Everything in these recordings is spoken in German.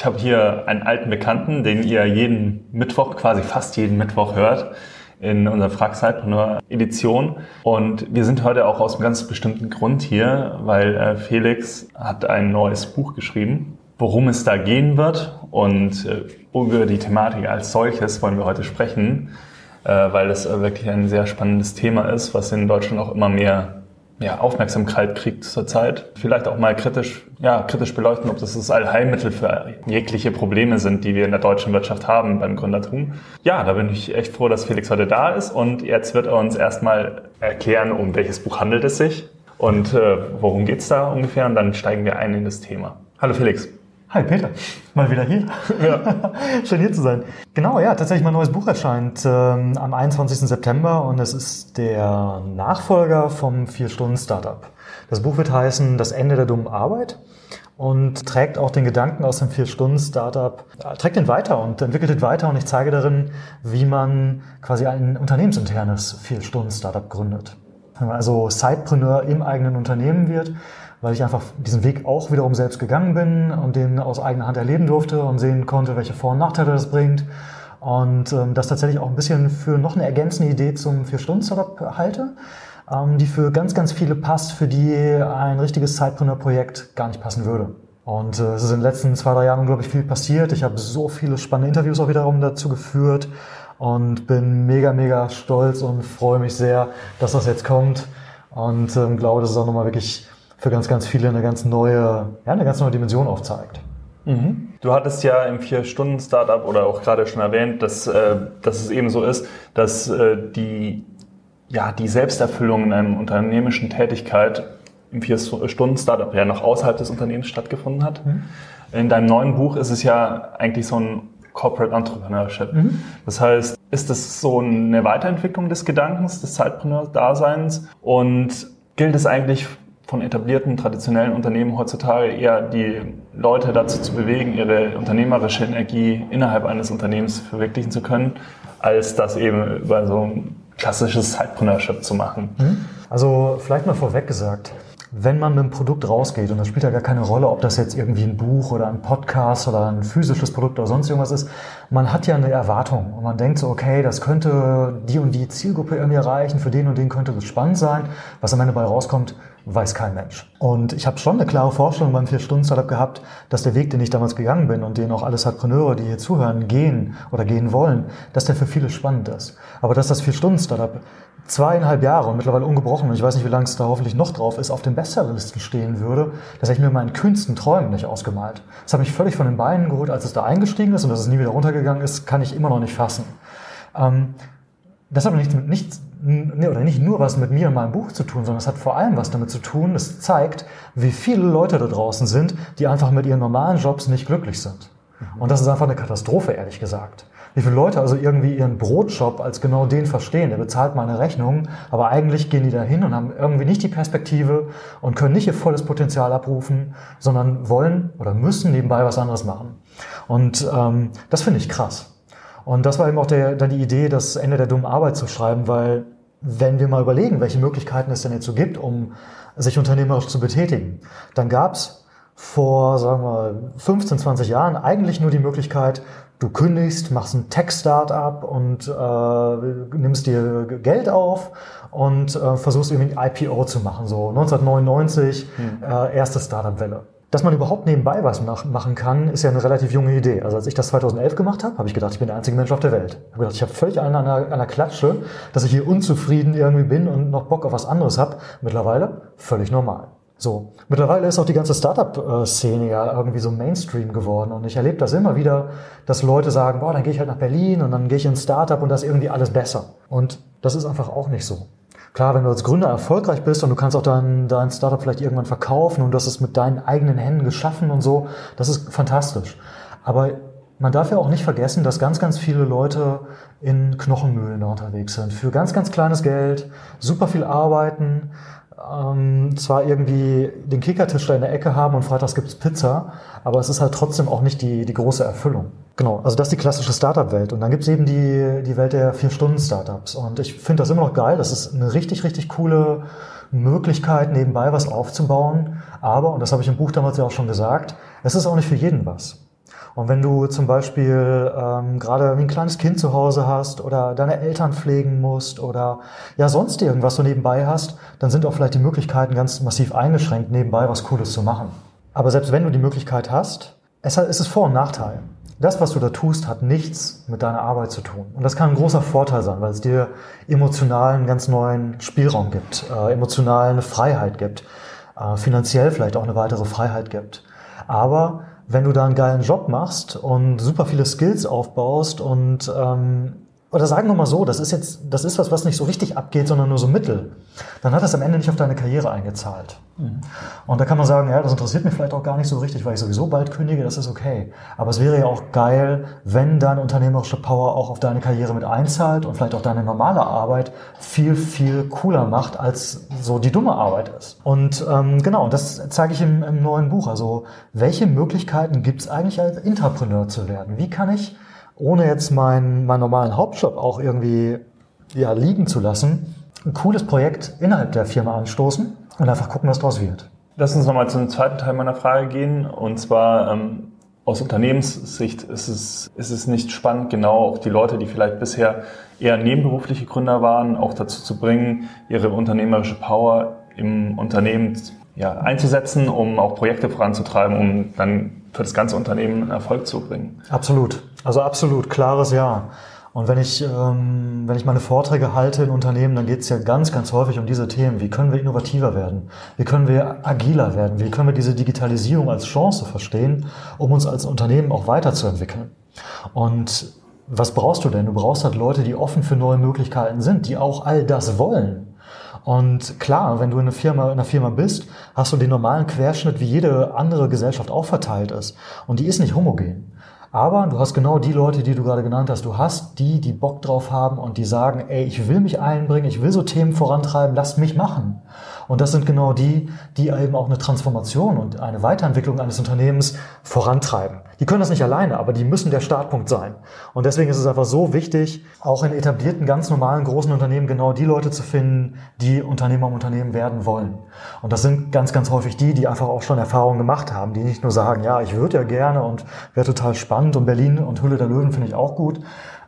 Ich habe hier einen alten Bekannten, den ihr jeden Mittwoch, quasi fast jeden Mittwoch hört, in unserer Frag Sidepreneur Edition. Und wir sind heute auch aus einem ganz bestimmten Grund hier, weil äh, Felix hat ein neues Buch geschrieben, worum es da gehen wird. Und äh, über die Thematik als solches wollen wir heute sprechen, äh, weil es wirklich ein sehr spannendes Thema ist, was in Deutschland auch immer mehr ja, Aufmerksamkeit kriegt zurzeit. Vielleicht auch mal kritisch, ja, kritisch beleuchten, ob das das Allheilmittel für jegliche Probleme sind, die wir in der deutschen Wirtschaft haben beim Gründertum. Ja, da bin ich echt froh, dass Felix heute da ist und jetzt wird er uns erstmal erklären, um welches Buch handelt es sich und äh, worum geht's da ungefähr und dann steigen wir ein in das Thema. Hallo Felix. Hi Peter, mal wieder hier. Ja. Schön hier zu sein. Genau, ja, tatsächlich mein neues Buch erscheint ähm, am 21. September und es ist der Nachfolger vom Vier-Stunden-Startup. Das Buch wird heißen Das Ende der dummen Arbeit und trägt auch den Gedanken aus dem Vier-Stunden-Startup, äh, trägt den weiter und entwickelt ihn weiter und ich zeige darin, wie man quasi ein unternehmensinternes Vier-Stunden-Startup gründet. Wenn man also Sidepreneur im eigenen Unternehmen wird weil ich einfach diesen Weg auch wiederum selbst gegangen bin und den aus eigener Hand erleben durfte und sehen konnte, welche Vor- und Nachteile das bringt. Und ähm, das tatsächlich auch ein bisschen für noch eine ergänzende Idee zum Vier-Stunden-Startup halte, ähm, die für ganz, ganz viele passt, für die ein richtiges Zeitpreneur-Projekt gar nicht passen würde. Und äh, es ist in den letzten zwei, drei Jahren unglaublich viel passiert. Ich habe so viele spannende Interviews auch wiederum dazu geführt und bin mega, mega stolz und freue mich sehr, dass das jetzt kommt und ähm, glaube, dass es auch nochmal wirklich für ganz, ganz viele eine ganz neue, ja, eine ganz neue Dimension aufzeigt. Mhm. Du hattest ja im Vier-Stunden-Startup oder auch gerade schon erwähnt, dass, äh, dass es eben so ist, dass äh, die, ja, die Selbsterfüllung in einer unternehmischen Tätigkeit im Vier-Stunden-Startup ja noch außerhalb des Unternehmens stattgefunden hat. Mhm. In deinem neuen Buch ist es ja eigentlich so ein Corporate Entrepreneurship. Mhm. Das heißt, ist das so eine Weiterentwicklung des Gedankens, des Zeitpreneur-Daseins und gilt es eigentlich von etablierten, traditionellen Unternehmen heutzutage eher die Leute dazu zu bewegen, ihre unternehmerische Energie innerhalb eines Unternehmens verwirklichen zu können, als das eben über so ein klassisches Zeitpreneurship zu machen. Mhm. Also vielleicht mal vorweg gesagt, wenn man mit einem Produkt rausgeht, und das spielt ja gar keine Rolle, ob das jetzt irgendwie ein Buch oder ein Podcast oder ein physisches Produkt oder sonst irgendwas ist, man hat ja eine Erwartung und man denkt so, okay, das könnte die und die Zielgruppe irgendwie erreichen, für den und den könnte das spannend sein. Was am Ende bei rauskommt, weiß kein Mensch. Und ich habe schon eine klare Vorstellung beim Vier-Stunden-Startup gehabt, dass der Weg, den ich damals gegangen bin und den auch alle Entrepreneure, die hier zuhören, gehen oder gehen wollen, dass der für viele spannend ist. Aber dass das Vier-Stunden-Startup zweieinhalb Jahre und mittlerweile ungebrochen, und ich weiß nicht, wie lange es da hoffentlich noch drauf ist, auf den Bestsellerlisten stehen würde, das hätte ich mir meinen kühnsten Träumen nicht ausgemalt. Das hat mich völlig von den Beinen geholt, als es da eingestiegen ist und dass es nie wieder runtergegangen ist, kann ich immer noch nicht fassen. Ähm, das hat nichts mit nichts oder nicht nur was mit mir und meinem Buch zu tun, sondern es hat vor allem was damit zu tun, es zeigt, wie viele Leute da draußen sind, die einfach mit ihren normalen Jobs nicht glücklich sind. Und das ist einfach eine Katastrophe, ehrlich gesagt. Wie viele Leute also irgendwie ihren Brotjob als genau den verstehen, der bezahlt meine Rechnung, aber eigentlich gehen die da hin und haben irgendwie nicht die Perspektive und können nicht ihr volles Potenzial abrufen, sondern wollen oder müssen nebenbei was anderes machen. Und ähm, das finde ich krass. Und das war eben auch der, dann die Idee, das Ende der dummen Arbeit zu schreiben, weil wenn wir mal überlegen, welche Möglichkeiten es denn jetzt so gibt, um sich unternehmerisch zu betätigen, dann gab es vor, sagen wir, 15, 20 Jahren eigentlich nur die Möglichkeit, du kündigst, machst ein Tech-Startup und äh, nimmst dir Geld auf und äh, versuchst irgendwie ein IPO zu machen. So 1999, hm. äh, erste Startup-Welle. Dass man überhaupt nebenbei was machen kann, ist ja eine relativ junge Idee. Also als ich das 2011 gemacht habe, habe ich gedacht, ich bin der einzige Mensch auf der Welt. Ich habe gedacht, ich habe völlig an an der Klatsche, dass ich hier unzufrieden irgendwie bin und noch Bock auf was anderes habe. Mittlerweile völlig normal. So, mittlerweile ist auch die ganze Startup-Szene ja irgendwie so Mainstream geworden und ich erlebe das immer wieder, dass Leute sagen, boah, dann gehe ich halt nach Berlin und dann gehe ich in Startup und das ist irgendwie alles besser. Und das ist einfach auch nicht so. Klar, wenn du als Gründer erfolgreich bist und du kannst auch dein, dein Startup vielleicht irgendwann verkaufen und hast es mit deinen eigenen Händen geschaffen und so, das ist fantastisch. Aber man darf ja auch nicht vergessen, dass ganz, ganz viele Leute in Knochenmühlen unterwegs sind. Für ganz, ganz kleines Geld, super viel arbeiten, ähm, zwar irgendwie den Kickertisch da in der Ecke haben und freitags gibt's Pizza, aber es ist halt trotzdem auch nicht die, die große Erfüllung. Genau, also das ist die klassische Startup-Welt. Und dann gibt's eben die, die Welt der Vier-Stunden-Startups. Und ich finde das immer noch geil. Das ist eine richtig, richtig coole Möglichkeit, nebenbei was aufzubauen. Aber, und das habe ich im Buch damals ja auch schon gesagt, es ist auch nicht für jeden was. Und wenn du zum Beispiel ähm, gerade ein kleines Kind zu Hause hast oder deine Eltern pflegen musst oder ja sonst irgendwas so nebenbei hast, dann sind auch vielleicht die Möglichkeiten ganz massiv eingeschränkt, nebenbei was Cooles zu machen. Aber selbst wenn du die Möglichkeit hast, es ist Vor- und Nachteil. Das, was du da tust, hat nichts mit deiner Arbeit zu tun. Und das kann ein großer Vorteil sein, weil es dir emotional einen ganz neuen Spielraum gibt, äh, emotional eine Freiheit gibt, äh, finanziell vielleicht auch eine weitere Freiheit gibt. Aber wenn du da einen geilen Job machst und super viele Skills aufbaust und ähm, oder sagen wir mal so, das ist jetzt, das ist was, was nicht so richtig abgeht, sondern nur so mittel, dann hat das am Ende nicht auf deine Karriere eingezahlt. Mhm. Und da kann man sagen, ja, das interessiert mich vielleicht auch gar nicht so richtig, weil ich sowieso bald kündige, das ist okay. Aber es wäre ja auch geil, wenn deine unternehmerische Power auch auf deine Karriere mit einzahlt und vielleicht auch deine normale Arbeit viel, viel cooler macht, als so die dumme Arbeit ist. Und ähm, genau, das zeige ich im, im neuen Buch. Also, welche Möglichkeiten gibt es eigentlich als Intrapreneur zu werden? Wie kann ich ohne jetzt meinen, meinen normalen Hauptjob auch irgendwie ja, liegen zu lassen, ein cooles Projekt innerhalb der Firma anstoßen und einfach gucken, was daraus wird. Lass uns nochmal zum zweiten Teil meiner Frage gehen. Und zwar ähm, aus Unternehmenssicht ist es, ist es nicht spannend, genau auch die Leute, die vielleicht bisher eher nebenberufliche Gründer waren, auch dazu zu bringen, ihre unternehmerische Power im Unternehmen ja, einzusetzen, um auch Projekte voranzutreiben, um dann für das ganze Unternehmen Erfolg zu bringen. Absolut. Also absolut, klares Ja. Und wenn ich, ähm, wenn ich meine Vorträge halte in Unternehmen, dann geht es ja ganz, ganz häufig um diese Themen. Wie können wir innovativer werden? Wie können wir agiler werden? Wie können wir diese Digitalisierung als Chance verstehen, um uns als Unternehmen auch weiterzuentwickeln? Und was brauchst du denn? Du brauchst halt Leute, die offen für neue Möglichkeiten sind, die auch all das wollen. Und klar, wenn du in einer Firma, in einer Firma bist, hast du den normalen Querschnitt, wie jede andere Gesellschaft auch verteilt ist. Und die ist nicht homogen. Aber du hast genau die Leute, die du gerade genannt hast. Du hast die, die Bock drauf haben und die sagen, ey, ich will mich einbringen, ich will so Themen vorantreiben, lasst mich machen. Und das sind genau die, die eben auch eine Transformation und eine Weiterentwicklung eines Unternehmens vorantreiben. Die können das nicht alleine, aber die müssen der Startpunkt sein. Und deswegen ist es einfach so wichtig, auch in etablierten, ganz normalen, großen Unternehmen genau die Leute zu finden, die Unternehmer im Unternehmen werden wollen. Und das sind ganz, ganz häufig die, die einfach auch schon Erfahrungen gemacht haben, die nicht nur sagen, ja, ich würde ja gerne und wäre total spannend und Berlin und Hülle der Löwen finde ich auch gut,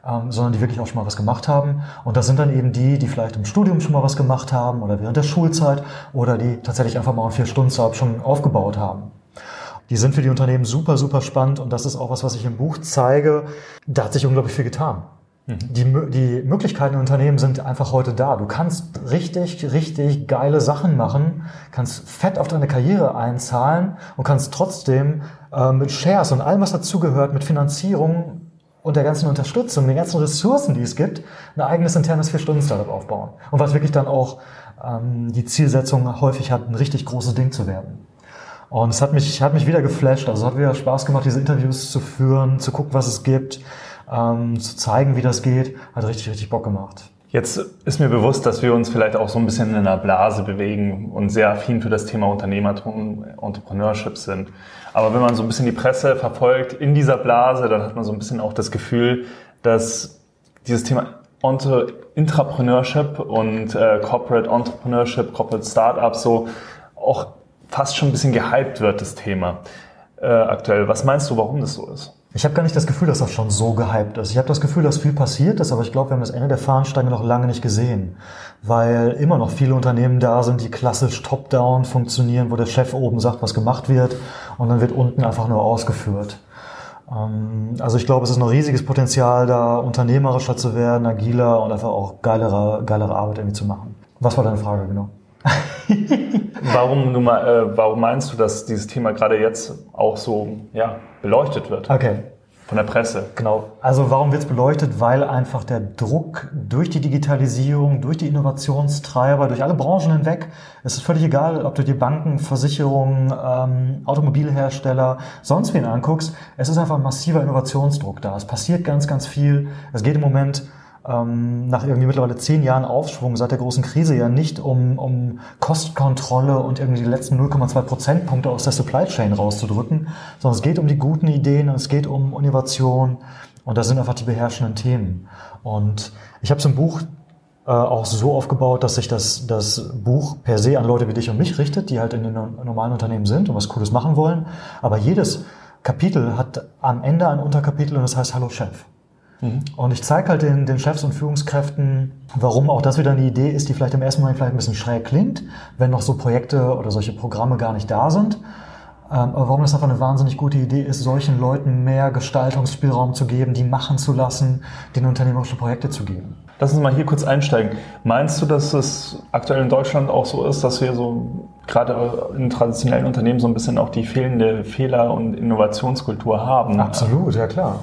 ähm, sondern die wirklich auch schon mal was gemacht haben. Und das sind dann eben die, die vielleicht im Studium schon mal was gemacht haben oder während der Schulzeit oder die tatsächlich einfach mal einen Vier-Stunden-Job schon aufgebaut haben. Die sind für die Unternehmen super, super spannend und das ist auch was, was ich im Buch zeige. Da hat sich unglaublich viel getan. Mhm. Die, die Möglichkeiten in Unternehmen sind einfach heute da. Du kannst richtig, richtig geile Sachen machen, kannst fett auf deine Karriere einzahlen und kannst trotzdem äh, mit Shares und allem, was dazugehört, mit Finanzierung und der ganzen Unterstützung, den ganzen Ressourcen, die es gibt, ein eigenes internes Vier-Stunden-Startup aufbauen. Und was wirklich dann auch ähm, die Zielsetzung häufig hat, ein richtig großes Ding zu werden. Und es hat mich, hat mich wieder geflasht. Also es hat wieder Spaß gemacht, diese Interviews zu führen, zu gucken, was es gibt, ähm, zu zeigen, wie das geht. Hat richtig, richtig Bock gemacht. Jetzt ist mir bewusst, dass wir uns vielleicht auch so ein bisschen in einer Blase bewegen und sehr affin für das Thema Unternehmertum, Entrepreneurship sind. Aber wenn man so ein bisschen die Presse verfolgt in dieser Blase, dann hat man so ein bisschen auch das Gefühl, dass dieses Thema Intrapreneurship und äh, Corporate Entrepreneurship, Corporate Startups so auch fast schon ein bisschen gehypt wird, das Thema äh, aktuell. Was meinst du, warum das so ist? Ich habe gar nicht das Gefühl, dass das schon so gehypt ist. Ich habe das Gefühl, dass viel passiert ist, aber ich glaube, wir haben das Ende der Fahnenstange noch lange nicht gesehen, weil immer noch viele Unternehmen da sind, die klassisch top-down funktionieren, wo der Chef oben sagt, was gemacht wird und dann wird unten einfach nur ausgeführt. Ähm, also ich glaube, es ist noch riesiges Potenzial da, unternehmerischer zu werden, agiler und einfach auch geilere, geilere Arbeit irgendwie zu machen. Was war deine Frage genau? warum, du, äh, warum meinst du, dass dieses Thema gerade jetzt auch so ja, beleuchtet wird? Okay. von der Presse. Genau. Also warum wird es beleuchtet? Weil einfach der Druck durch die Digitalisierung, durch die Innovationstreiber, durch alle Branchen hinweg, es ist völlig egal, ob du dir Banken, Versicherungen, ähm, Automobilhersteller, sonst wen anguckst. Es ist einfach ein massiver Innovationsdruck da. Es passiert ganz, ganz viel. Es geht im Moment ähm, nach irgendwie mittlerweile zehn Jahren Aufschwung seit der großen Krise ja nicht um, um Kostkontrolle und irgendwie die letzten 0,2 Prozentpunkte aus der Supply Chain rauszudrücken, sondern es geht um die guten Ideen und es geht um Innovation und das sind einfach die beherrschenden Themen. Und ich habe so ein Buch äh, auch so aufgebaut, dass sich das, das Buch per se an Leute wie dich und mich richtet, die halt in den normalen Unternehmen sind und was Cooles machen wollen. Aber jedes Kapitel hat am Ende ein Unterkapitel und das heißt Hallo Chef. Mhm. Und ich zeige halt den, den Chefs und Führungskräften, warum auch das wieder eine Idee ist, die vielleicht im ersten Moment vielleicht ein bisschen schräg klingt, wenn noch so Projekte oder solche Programme gar nicht da sind. Ähm, aber warum das einfach eine wahnsinnig gute Idee ist, solchen Leuten mehr Gestaltungsspielraum zu geben, die machen zu lassen, den unternehmerische Projekte zu geben. Lass uns mal hier kurz einsteigen. Meinst du, dass es aktuell in Deutschland auch so ist, dass wir so gerade in traditionellen Unternehmen so ein bisschen auch die fehlende Fehler- und Innovationskultur haben? Absolut, ja klar.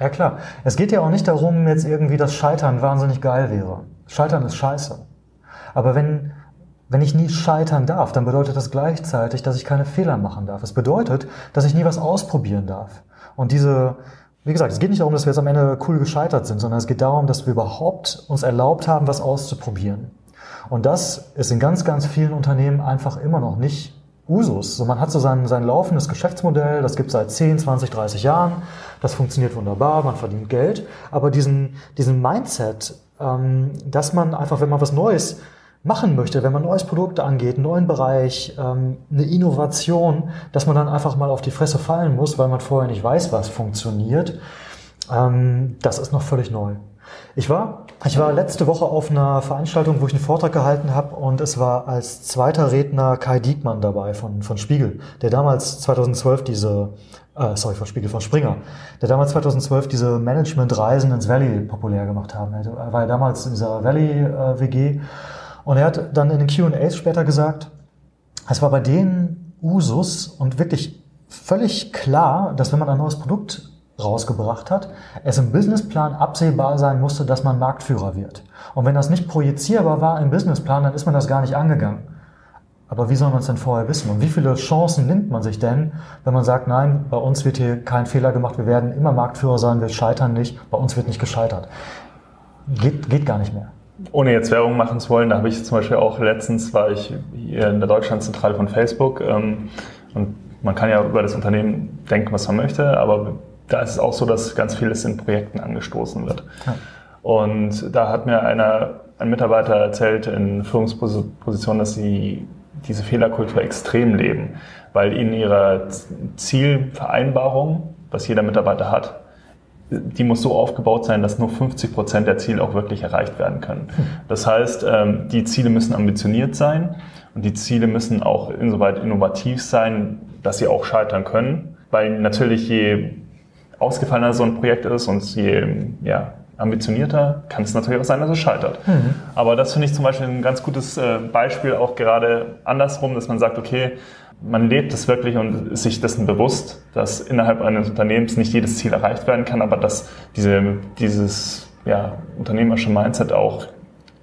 Ja klar. Es geht ja auch nicht darum, jetzt irgendwie, dass Scheitern wahnsinnig geil wäre. Scheitern ist scheiße. Aber wenn, wenn ich nie scheitern darf, dann bedeutet das gleichzeitig, dass ich keine Fehler machen darf. Es bedeutet, dass ich nie was ausprobieren darf. Und diese, wie gesagt, es geht nicht darum, dass wir jetzt am Ende cool gescheitert sind, sondern es geht darum, dass wir überhaupt uns erlaubt haben, was auszuprobieren. Und das ist in ganz, ganz vielen Unternehmen einfach immer noch nicht Usus. So, man hat so sein, sein laufendes Geschäftsmodell, das gibt es seit 10, 20, 30 Jahren, das funktioniert wunderbar, man verdient Geld, aber diesen, diesen Mindset, ähm, dass man einfach, wenn man was Neues machen möchte, wenn man neues Produkt angeht, einen neuen Bereich, ähm, eine Innovation, dass man dann einfach mal auf die Fresse fallen muss, weil man vorher nicht weiß, was funktioniert, ähm, das ist noch völlig neu. Ich war, ich war letzte Woche auf einer Veranstaltung, wo ich einen Vortrag gehalten habe und es war als zweiter Redner Kai Diekmann dabei von, von Spiegel, der damals 2012 diese, äh, sorry, von Spiegel, von Springer, der damals 2012 diese Management-Reisen ins Valley populär gemacht haben. Er war ja damals in dieser Valley-WG äh, und er hat dann in den Q&As später gesagt, es war bei denen Usus und wirklich völlig klar, dass wenn man ein neues Produkt rausgebracht hat, es im Businessplan absehbar sein musste, dass man Marktführer wird. Und wenn das nicht projizierbar war im Businessplan, dann ist man das gar nicht angegangen. Aber wie soll man es denn vorher wissen? Und wie viele Chancen nimmt man sich denn, wenn man sagt, nein, bei uns wird hier kein Fehler gemacht, wir werden immer Marktführer sein, wir scheitern nicht, bei uns wird nicht gescheitert. Geht, geht gar nicht mehr. Ohne jetzt Werbung machen zu wollen, da habe ich zum Beispiel auch letztens, war ich hier in der Deutschlandzentrale von Facebook ähm, und man kann ja über das Unternehmen denken, was man möchte, aber da ist es auch so, dass ganz vieles in Projekten angestoßen wird. Ja. Und da hat mir einer, ein Mitarbeiter erzählt in Führungsposition, dass sie diese Fehlerkultur extrem leben, weil in ihrer Zielvereinbarung, was jeder Mitarbeiter hat, die muss so aufgebaut sein, dass nur 50 Prozent der Ziele auch wirklich erreicht werden können. Das heißt, ähm, die Ziele müssen ambitioniert sein und die Ziele müssen auch insoweit innovativ sein, dass sie auch scheitern können. Weil natürlich je ausgefallener so ein Projekt ist und je ja, ambitionierter, kann es natürlich auch sein, dass es scheitert. Mhm. Aber das finde ich zum Beispiel ein ganz gutes äh, Beispiel auch gerade andersrum, dass man sagt, okay, man lebt es wirklich und ist sich dessen bewusst, dass innerhalb eines Unternehmens nicht jedes Ziel erreicht werden kann, aber dass diese, dieses ja, unternehmerische Mindset auch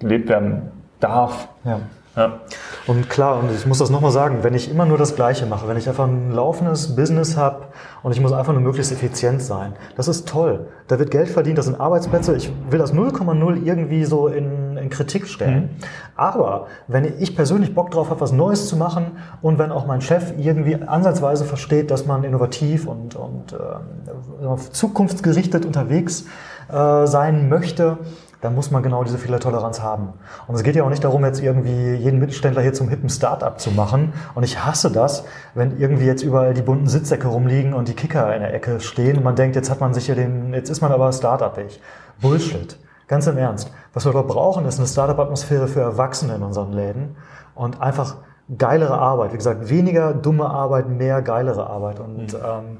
gelebt werden darf. Ja. Ja. Und klar, und ich muss das nochmal sagen, wenn ich immer nur das Gleiche mache, wenn ich einfach ein laufendes Business habe und ich muss einfach nur möglichst effizient sein, das ist toll. Da wird Geld verdient, das sind Arbeitsplätze. Ich will das 0,0 irgendwie so in, in Kritik stellen. Mhm. Aber wenn ich persönlich Bock drauf habe, was Neues zu machen und wenn auch mein Chef irgendwie ansatzweise versteht, dass man innovativ und, und äh, zukunftsgerichtet unterwegs äh, sein möchte, dann muss man genau diese Fehlertoleranz haben. Und es geht ja auch nicht darum, jetzt irgendwie jeden Mittelständler hier zum hippen Start-up zu machen. Und ich hasse das, wenn irgendwie jetzt überall die bunten Sitzsäcke rumliegen und die Kicker in der Ecke stehen und man denkt, jetzt hat man sich hier den, jetzt ist man aber Start-up-ig. Bullshit. Ganz im Ernst. Was wir dort brauchen, ist eine Start-up-Atmosphäre für Erwachsene in unseren Läden und einfach geilere Arbeit. Wie gesagt, weniger dumme Arbeit, mehr geilere Arbeit. Und mhm. ähm,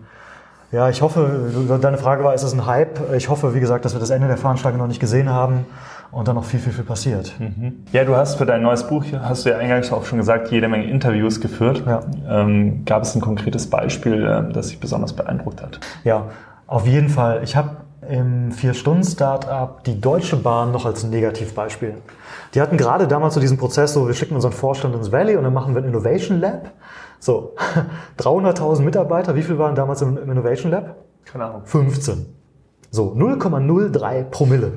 ja, ich hoffe, deine Frage war, ist es ein Hype? Ich hoffe, wie gesagt, dass wir das Ende der Veranstaltung noch nicht gesehen haben und dann noch viel, viel, viel passiert. Mhm. Ja, du hast für dein neues Buch, hast du ja eingangs auch schon gesagt, jede Menge Interviews geführt. Ja. Ähm, gab es ein konkretes Beispiel, äh, das dich besonders beeindruckt hat? Ja, Auf jeden Fall. Ich habe im Vier-Stunden-Startup die Deutsche Bahn noch als Negativbeispiel. Die hatten gerade damals so diesen Prozess, so wir schicken unseren Vorstand ins Valley und dann machen wir ein Innovation Lab. So, 300.000 Mitarbeiter, wie viel waren damals im Innovation Lab? Keine Ahnung. 15. So, 0,03 Promille.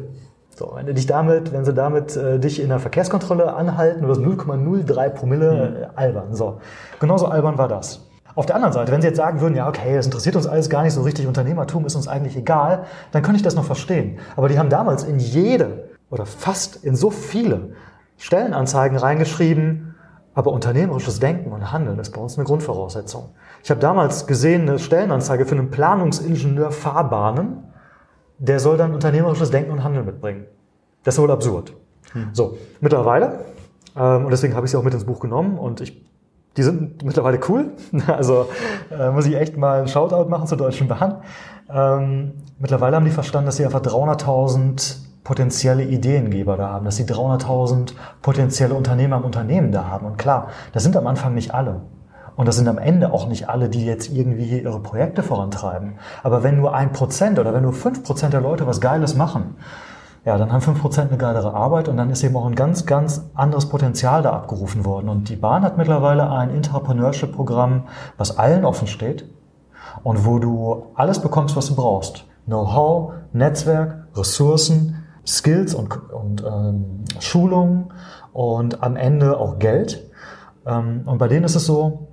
So, wenn du dich damit, wenn sie damit äh, dich in der Verkehrskontrolle anhalten, du hast 0,03 Promille äh, albern. So, genauso albern war das. Auf der anderen Seite, wenn Sie jetzt sagen würden, ja, okay, das interessiert uns alles gar nicht so richtig, Unternehmertum ist uns eigentlich egal, dann könnte ich das noch verstehen. Aber die haben damals in jede oder fast in so viele Stellenanzeigen reingeschrieben, aber unternehmerisches Denken und Handeln ist bei uns eine Grundvoraussetzung. Ich habe damals gesehen eine Stellenanzeige für einen Planungsingenieur Fahrbahnen, der soll dann unternehmerisches Denken und Handeln mitbringen. Das ist wohl absurd. Hm. So, mittlerweile, ähm, und deswegen habe ich sie auch mit ins Buch genommen und ich die sind mittlerweile cool. Also äh, muss ich echt mal einen Shoutout machen zur Deutschen Bahn. Ähm, mittlerweile haben die verstanden, dass sie einfach 300.000 potenzielle Ideengeber da haben, dass sie 300.000 potenzielle Unternehmer im Unternehmen da haben. Und klar, das sind am Anfang nicht alle. Und das sind am Ende auch nicht alle, die jetzt irgendwie ihre Projekte vorantreiben. Aber wenn nur ein Prozent oder wenn nur fünf Prozent der Leute was Geiles machen, ja, dann haben fünf Prozent eine geilere Arbeit und dann ist eben auch ein ganz, ganz anderes Potenzial da abgerufen worden. Und die Bahn hat mittlerweile ein Entrepreneurship-Programm, was allen offen steht und wo du alles bekommst, was du brauchst. Know-how, Netzwerk, Ressourcen, Skills und, und ähm, Schulungen und am Ende auch Geld. Ähm, und bei denen ist es so,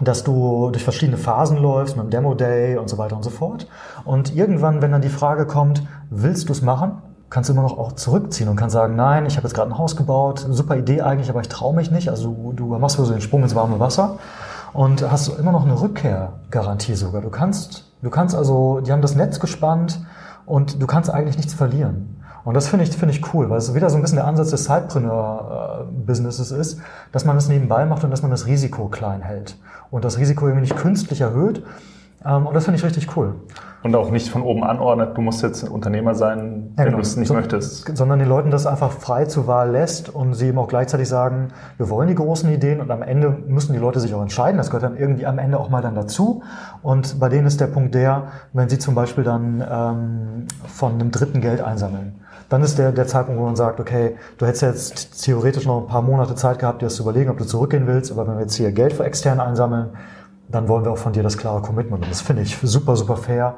dass du durch verschiedene Phasen läufst, mit dem Demo Day und so weiter und so fort. Und irgendwann, wenn dann die Frage kommt, willst du es machen? kannst du immer noch auch zurückziehen und kannst sagen, nein, ich habe jetzt gerade ein Haus gebaut, super Idee eigentlich, aber ich traue mich nicht. Also du machst so den Sprung ins warme Wasser und hast immer noch eine Rückkehrgarantie sogar. Du kannst, du kannst also, die haben das Netz gespannt und du kannst eigentlich nichts verlieren. Und das finde ich, finde ich cool, weil es wieder so ein bisschen der Ansatz des Sidepreneur-Businesses ist, dass man es nebenbei macht und dass man das Risiko klein hält und das Risiko irgendwie nicht künstlich erhöht. Ähm, und das finde ich richtig cool. Und auch nicht von oben anordnet, du musst jetzt Unternehmer sein, wenn genau. du es nicht so, möchtest. Sondern den Leuten das einfach frei zur Wahl lässt und sie eben auch gleichzeitig sagen, wir wollen die großen Ideen und am Ende müssen die Leute sich auch entscheiden. Das gehört dann irgendwie am Ende auch mal dann dazu. Und bei denen ist der Punkt der, wenn sie zum Beispiel dann ähm, von einem dritten Geld einsammeln. Dann ist der, der Zeitpunkt, wo man sagt, okay, du hättest jetzt theoretisch noch ein paar Monate Zeit gehabt, dir das zu überlegen, ob du zurückgehen willst, aber wenn wir jetzt hier Geld für extern einsammeln, dann wollen wir auch von dir das klare Commitment. Und das finde ich super, super fair.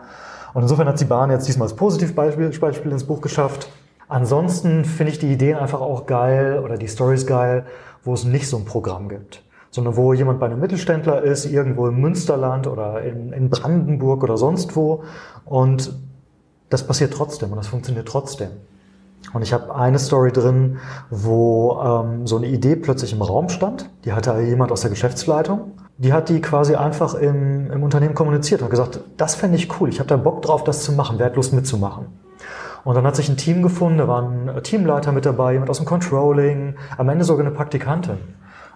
Und insofern hat die Bahn jetzt diesmal als Positivbeispiel Beispiel ins Buch geschafft. Ansonsten finde ich die Ideen einfach auch geil oder die Stories geil, wo es nicht so ein Programm gibt sondern wo jemand bei einem Mittelständler ist, irgendwo im Münsterland oder in, in, Brandenburg oder sonst wo. Und das passiert trotzdem und das funktioniert trotzdem. Und ich habe eine Story drin, wo ähm, so eine Idee plötzlich im Raum stand. Die hatte jemand aus der Geschäftsleitung die hat die quasi einfach im, im Unternehmen kommuniziert und gesagt, das fände ich cool, ich habe da Bock drauf, das zu machen, wer hat Lust mitzumachen. Und dann hat sich ein Team gefunden, da war ein Teamleiter mit dabei, jemand aus dem Controlling, am Ende sogar eine Praktikantin.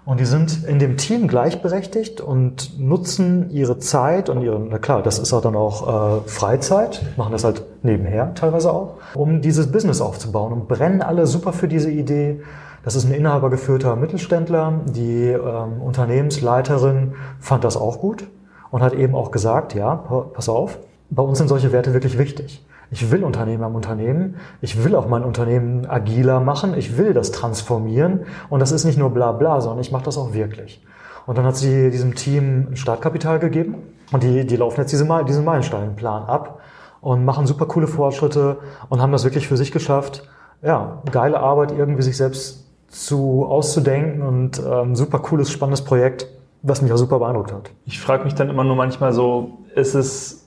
Und die sind in dem Team gleichberechtigt und nutzen ihre Zeit und ihre, na klar, das ist auch dann auch äh, Freizeit, machen das halt nebenher teilweise auch, um dieses Business aufzubauen und brennen alle super für diese Idee das ist ein inhabergeführter Mittelständler. Die ähm, Unternehmensleiterin fand das auch gut und hat eben auch gesagt, ja, pass auf, bei uns sind solche Werte wirklich wichtig. Ich will Unternehmer im Unternehmen. Ich will auch mein Unternehmen agiler machen. Ich will das transformieren. Und das ist nicht nur bla bla, sondern ich mache das auch wirklich. Und dann hat sie diesem Team ein Startkapital gegeben. Und die, die laufen jetzt diese, diesen Meilensteinplan ab und machen super coole Fortschritte und haben das wirklich für sich geschafft. Ja, geile Arbeit, irgendwie sich selbst zu auszudenken und ähm, super cooles, spannendes Projekt, was mich auch super beeindruckt hat. Ich frage mich dann immer nur manchmal so, ist es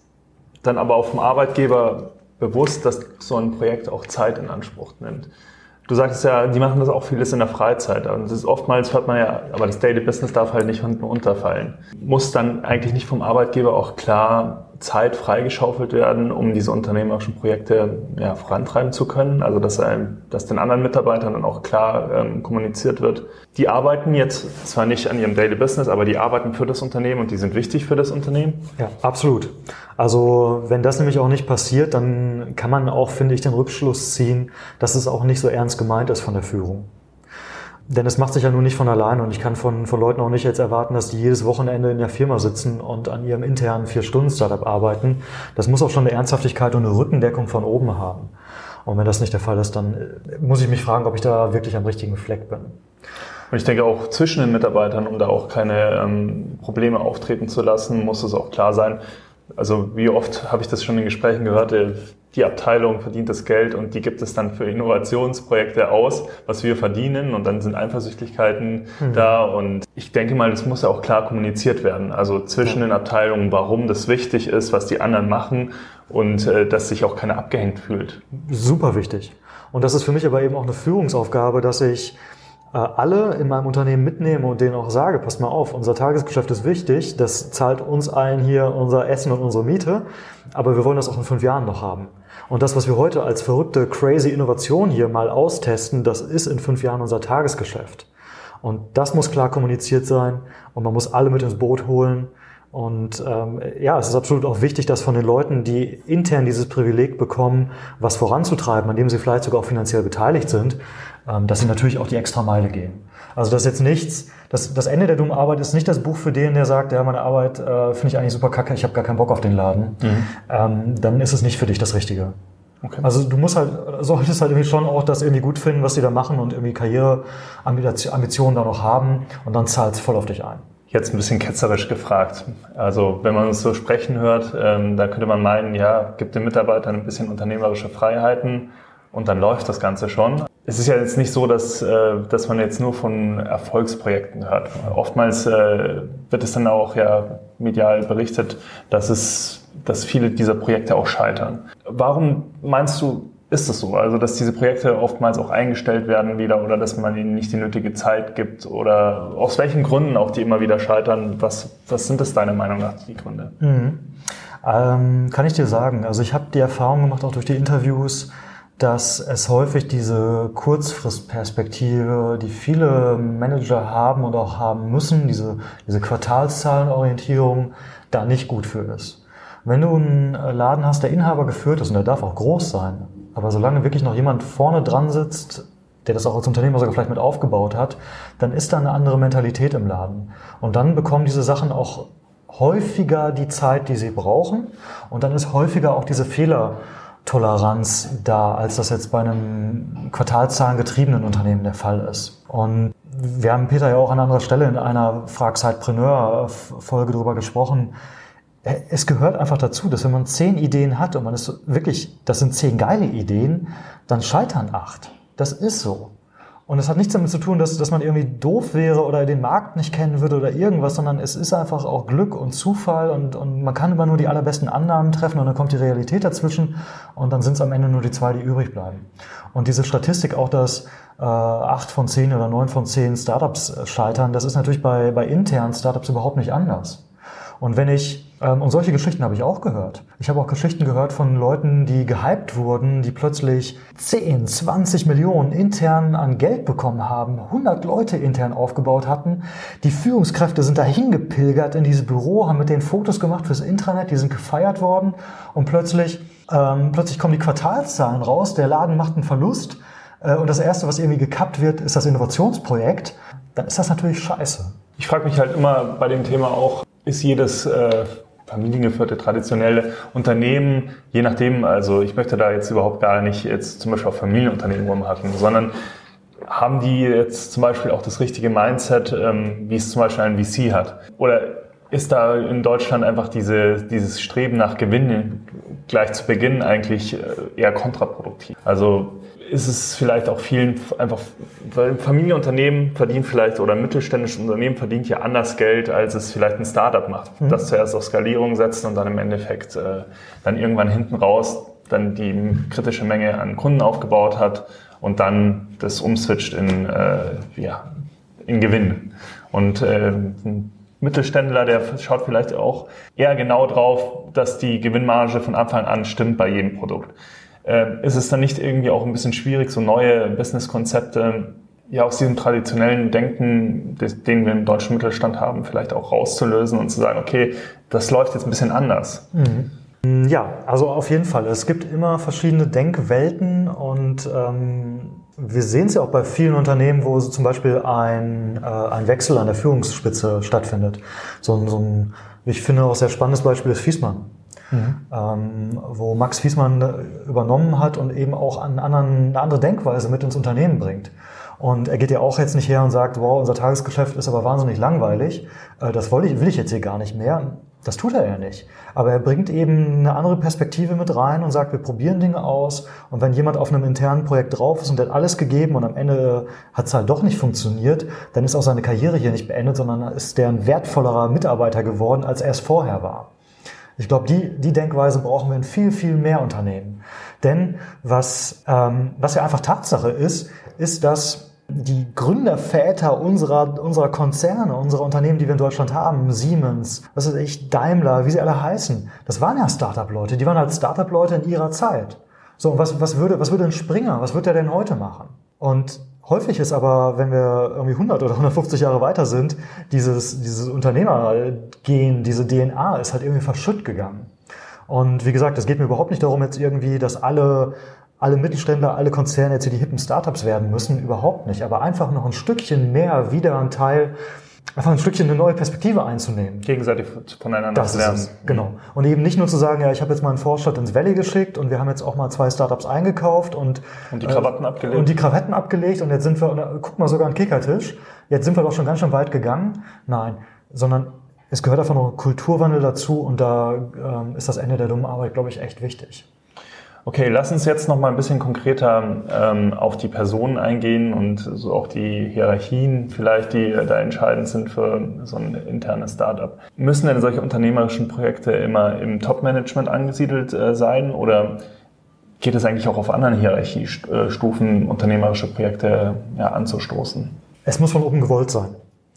dann aber auch vom Arbeitgeber bewusst, dass so ein Projekt auch Zeit in Anspruch nimmt? Du sagst ja, die machen das auch vieles in der Freizeit. Und das ist oftmals hört man ja, aber das Daily Business darf halt nicht hinten unterfallen. Muss dann eigentlich nicht vom Arbeitgeber auch klar Zeit freigeschaufelt werden, um diese unternehmerischen Projekte ja, vorantreiben zu können. Also dass, einem, dass den anderen Mitarbeitern dann auch klar ähm, kommuniziert wird. Die arbeiten jetzt zwar nicht an ihrem Daily Business, aber die arbeiten für das Unternehmen und die sind wichtig für das Unternehmen. Ja, absolut. Also wenn das nämlich auch nicht passiert, dann kann man auch, finde ich, den Rückschluss ziehen, dass es auch nicht so ernst gemeint ist von der Führung. Denn es macht sich ja nun nicht von alleine und ich kann von, von Leuten auch nicht jetzt erwarten, dass die jedes Wochenende in der Firma sitzen und an ihrem internen Vier-Stunden-Startup arbeiten. Das muss auch schon eine Ernsthaftigkeit und eine Rückendeckung von oben haben. Und wenn das nicht der Fall ist, dann äh, muss ich mich fragen, ob ich da wirklich am richtigen Fleck bin. Und ich denke auch zwischen den Mitarbeitern, um da auch keine ähm, Probleme auftreten zu lassen, muss es auch klar sein. Also wie oft habe ich das schon in Gesprächen gehört, die Abteilung verdient das Geld und die gibt es dann für Innovationsprojekte aus, was wir verdienen und dann sind Eifersüchtigkeiten mhm. da und ich denke mal, das muss ja auch klar kommuniziert werden. Also zwischen den Abteilungen, warum das wichtig ist, was die anderen machen und äh, dass sich auch keiner abgehängt fühlt. Super wichtig. Und das ist für mich aber eben auch eine Führungsaufgabe, dass ich äh, alle in meinem Unternehmen mitnehme und denen auch sage, passt mal auf, unser Tagesgeschäft ist wichtig, das zahlt uns allen hier unser Essen und unsere Miete, aber wir wollen das auch in fünf Jahren noch haben. Und das, was wir heute als verrückte, crazy Innovation hier mal austesten, das ist in fünf Jahren unser Tagesgeschäft. Und das muss klar kommuniziert sein und man muss alle mit ins Boot holen. Und ähm, ja, es ist absolut auch wichtig, dass von den Leuten, die intern dieses Privileg bekommen, was voranzutreiben, an dem sie vielleicht sogar auch finanziell beteiligt sind, ähm, dass sie natürlich auch die extra Meile gehen. Also das ist jetzt nichts, das, das Ende der dummen Arbeit ist nicht das Buch für den, der sagt, ja, meine Arbeit äh, finde ich eigentlich super kacke, ich habe gar keinen Bock auf den Laden. Mhm. Ähm, dann ist es nicht für dich das Richtige. Okay. Also du musst halt, solltest halt irgendwie schon auch das irgendwie gut finden, was die da machen und irgendwie Karriereambitionen da noch haben und dann zahlt es voll auf dich ein. Jetzt ein bisschen ketzerisch gefragt. Also wenn man uns so sprechen hört, ähm, da könnte man meinen, ja, gibt den Mitarbeitern ein bisschen unternehmerische Freiheiten und dann läuft das Ganze schon. Es ist ja jetzt nicht so, dass, äh, dass man jetzt nur von Erfolgsprojekten hört. Oftmals äh, wird es dann auch ja medial berichtet, dass es, dass viele dieser Projekte auch scheitern. Warum meinst du, ist es so? Also, dass diese Projekte oftmals auch eingestellt werden wieder oder dass man ihnen nicht die nötige Zeit gibt oder aus welchen Gründen auch die immer wieder scheitern? Was, was sind das deiner Meinung nach die Gründe? Mhm. Ähm, kann ich dir sagen. Also ich habe die Erfahrung gemacht, auch durch die Interviews, dass es häufig diese Kurzfristperspektive, die viele Manager haben und auch haben müssen, diese, diese Quartalszahlenorientierung, da nicht gut für ist. Wenn du einen Laden hast, der Inhaber geführt ist, und der darf auch groß sein, aber solange wirklich noch jemand vorne dran sitzt, der das auch als Unternehmer sogar vielleicht mit aufgebaut hat, dann ist da eine andere Mentalität im Laden. Und dann bekommen diese Sachen auch häufiger die Zeit, die sie brauchen. Und dann ist häufiger auch diese Fehler, Toleranz da, als das jetzt bei einem quartalszahlengetriebenen Unternehmen der Fall ist. Und wir haben Peter ja auch an anderer Stelle in einer Frag Folge darüber gesprochen. Es gehört einfach dazu, dass wenn man zehn Ideen hat und man ist wirklich, das sind zehn geile Ideen, dann scheitern acht. Das ist so. Und es hat nichts damit zu tun, dass, dass man irgendwie doof wäre oder den Markt nicht kennen würde oder irgendwas, sondern es ist einfach auch Glück und Zufall und, und man kann immer nur die allerbesten Annahmen treffen und dann kommt die Realität dazwischen und dann sind es am Ende nur die zwei, die übrig bleiben. Und diese Statistik auch, dass äh, acht von zehn oder neun von zehn Startups äh, scheitern, das ist natürlich bei, bei internen Startups überhaupt nicht anders. Und wenn ich und solche Geschichten habe ich auch gehört. Ich habe auch Geschichten gehört von Leuten, die gehypt wurden, die plötzlich 10, 20 Millionen intern an Geld bekommen haben, 100 Leute intern aufgebaut hatten. Die Führungskräfte sind dahin gepilgert in dieses Büro, haben mit denen Fotos gemacht fürs Intranet, die sind gefeiert worden und plötzlich, ähm, plötzlich kommen die Quartalszahlen raus, der Laden macht einen Verlust äh, und das Erste, was irgendwie gekappt wird, ist das Innovationsprojekt. Dann ist das natürlich scheiße. Ich frage mich halt immer bei dem Thema auch, ist jedes äh, familiengeführte traditionelle Unternehmen, je nachdem, also ich möchte da jetzt überhaupt gar nicht jetzt zum Beispiel auf Familienunternehmen rumhacken, sondern haben die jetzt zum Beispiel auch das richtige Mindset, ähm, wie es zum Beispiel ein VC hat? Oder ist da in Deutschland einfach diese, dieses Streben nach Gewinn gleich zu Beginn eigentlich äh, eher kontraproduktiv? Also ist es vielleicht auch vielen einfach, weil Familienunternehmen verdienen vielleicht oder mittelständische Unternehmen verdient ja anders Geld, als es vielleicht ein Startup macht. Mhm. Das zuerst auf Skalierung setzt und dann im Endeffekt äh, dann irgendwann hinten raus dann die kritische Menge an Kunden aufgebaut hat und dann das umswitcht in, äh, ja, in Gewinn. Und äh, ein Mittelständler, der schaut vielleicht auch eher genau drauf, dass die Gewinnmarge von Anfang an stimmt bei jedem Produkt äh, ist es dann nicht irgendwie auch ein bisschen schwierig, so neue Businesskonzepte ja aus diesem traditionellen Denken, den wir im deutschen Mittelstand haben, vielleicht auch rauszulösen und zu sagen, okay, das läuft jetzt ein bisschen anders. Mhm. Ja, also auf jeden Fall. Es gibt immer verschiedene Denkwelten und ähm, wir sehen es ja auch bei vielen Unternehmen, wo zum Beispiel ein, äh, ein Wechsel an der Führungsspitze stattfindet. So, so ein, ich finde auch sehr spannendes Beispiel ist Fiesmann. Mhm. Ähm, wo Max Fiesmann übernommen hat und eben auch einen anderen, eine andere Denkweise mit ins Unternehmen bringt. Und er geht ja auch jetzt nicht her und sagt, wow, unser Tagesgeschäft ist aber wahnsinnig langweilig. Äh, das will ich, will ich jetzt hier gar nicht mehr. Das tut er ja nicht. Aber er bringt eben eine andere Perspektive mit rein und sagt, wir probieren Dinge aus. Und wenn jemand auf einem internen Projekt drauf ist und der hat alles gegeben und am Ende hat es halt doch nicht funktioniert, dann ist auch seine Karriere hier nicht beendet, sondern ist der ein wertvollerer Mitarbeiter geworden, als er es vorher war. Ich glaube, die, die Denkweise brauchen wir in viel, viel mehr Unternehmen. Denn was, ähm, was ja einfach Tatsache ist, ist, dass die Gründerväter unserer, unserer Konzerne, unserer Unternehmen, die wir in Deutschland haben, Siemens, was weiß ich, Daimler, wie sie alle heißen, das waren ja Startup-Leute, die waren halt Startup-Leute in ihrer Zeit. So, und was, was würde, was würde ein Springer, was würde er denn heute machen? Und häufig ist aber, wenn wir irgendwie 100 oder 150 Jahre weiter sind, dieses, dieses Unternehmergehen, diese DNA ist halt irgendwie verschütt gegangen. Und wie gesagt, es geht mir überhaupt nicht darum, jetzt irgendwie, dass alle alle Mittelständler, alle Konzerne jetzt hier die hippen Startups werden müssen, überhaupt nicht. Aber einfach noch ein Stückchen mehr wieder ein Teil, einfach ein Stückchen eine neue Perspektive einzunehmen. Gegenseitig voneinander das lernen. Ist es, genau. Und eben nicht nur zu sagen, ja, ich habe jetzt mal einen Vorstand ins Valley geschickt und wir haben jetzt auch mal zwei Startups eingekauft und und die Krawatten äh, abgelegt und die Krawatten abgelegt und jetzt sind wir, äh, guck mal sogar ein Kickertisch. Jetzt sind wir doch schon ganz schön weit gegangen. Nein, sondern es gehört einfach noch ein Kulturwandel dazu und da ähm, ist das Ende der dummen Arbeit, glaube ich, echt wichtig. Okay, lass uns jetzt noch mal ein bisschen konkreter ähm, auf die Personen eingehen und so auch die Hierarchien vielleicht, die da entscheidend sind für so ein internes Startup. Müssen denn solche unternehmerischen Projekte immer im Top-Management angesiedelt äh, sein oder geht es eigentlich auch auf anderen Hierarchiestufen, unternehmerische Projekte ja, anzustoßen? Es muss von oben gewollt sein.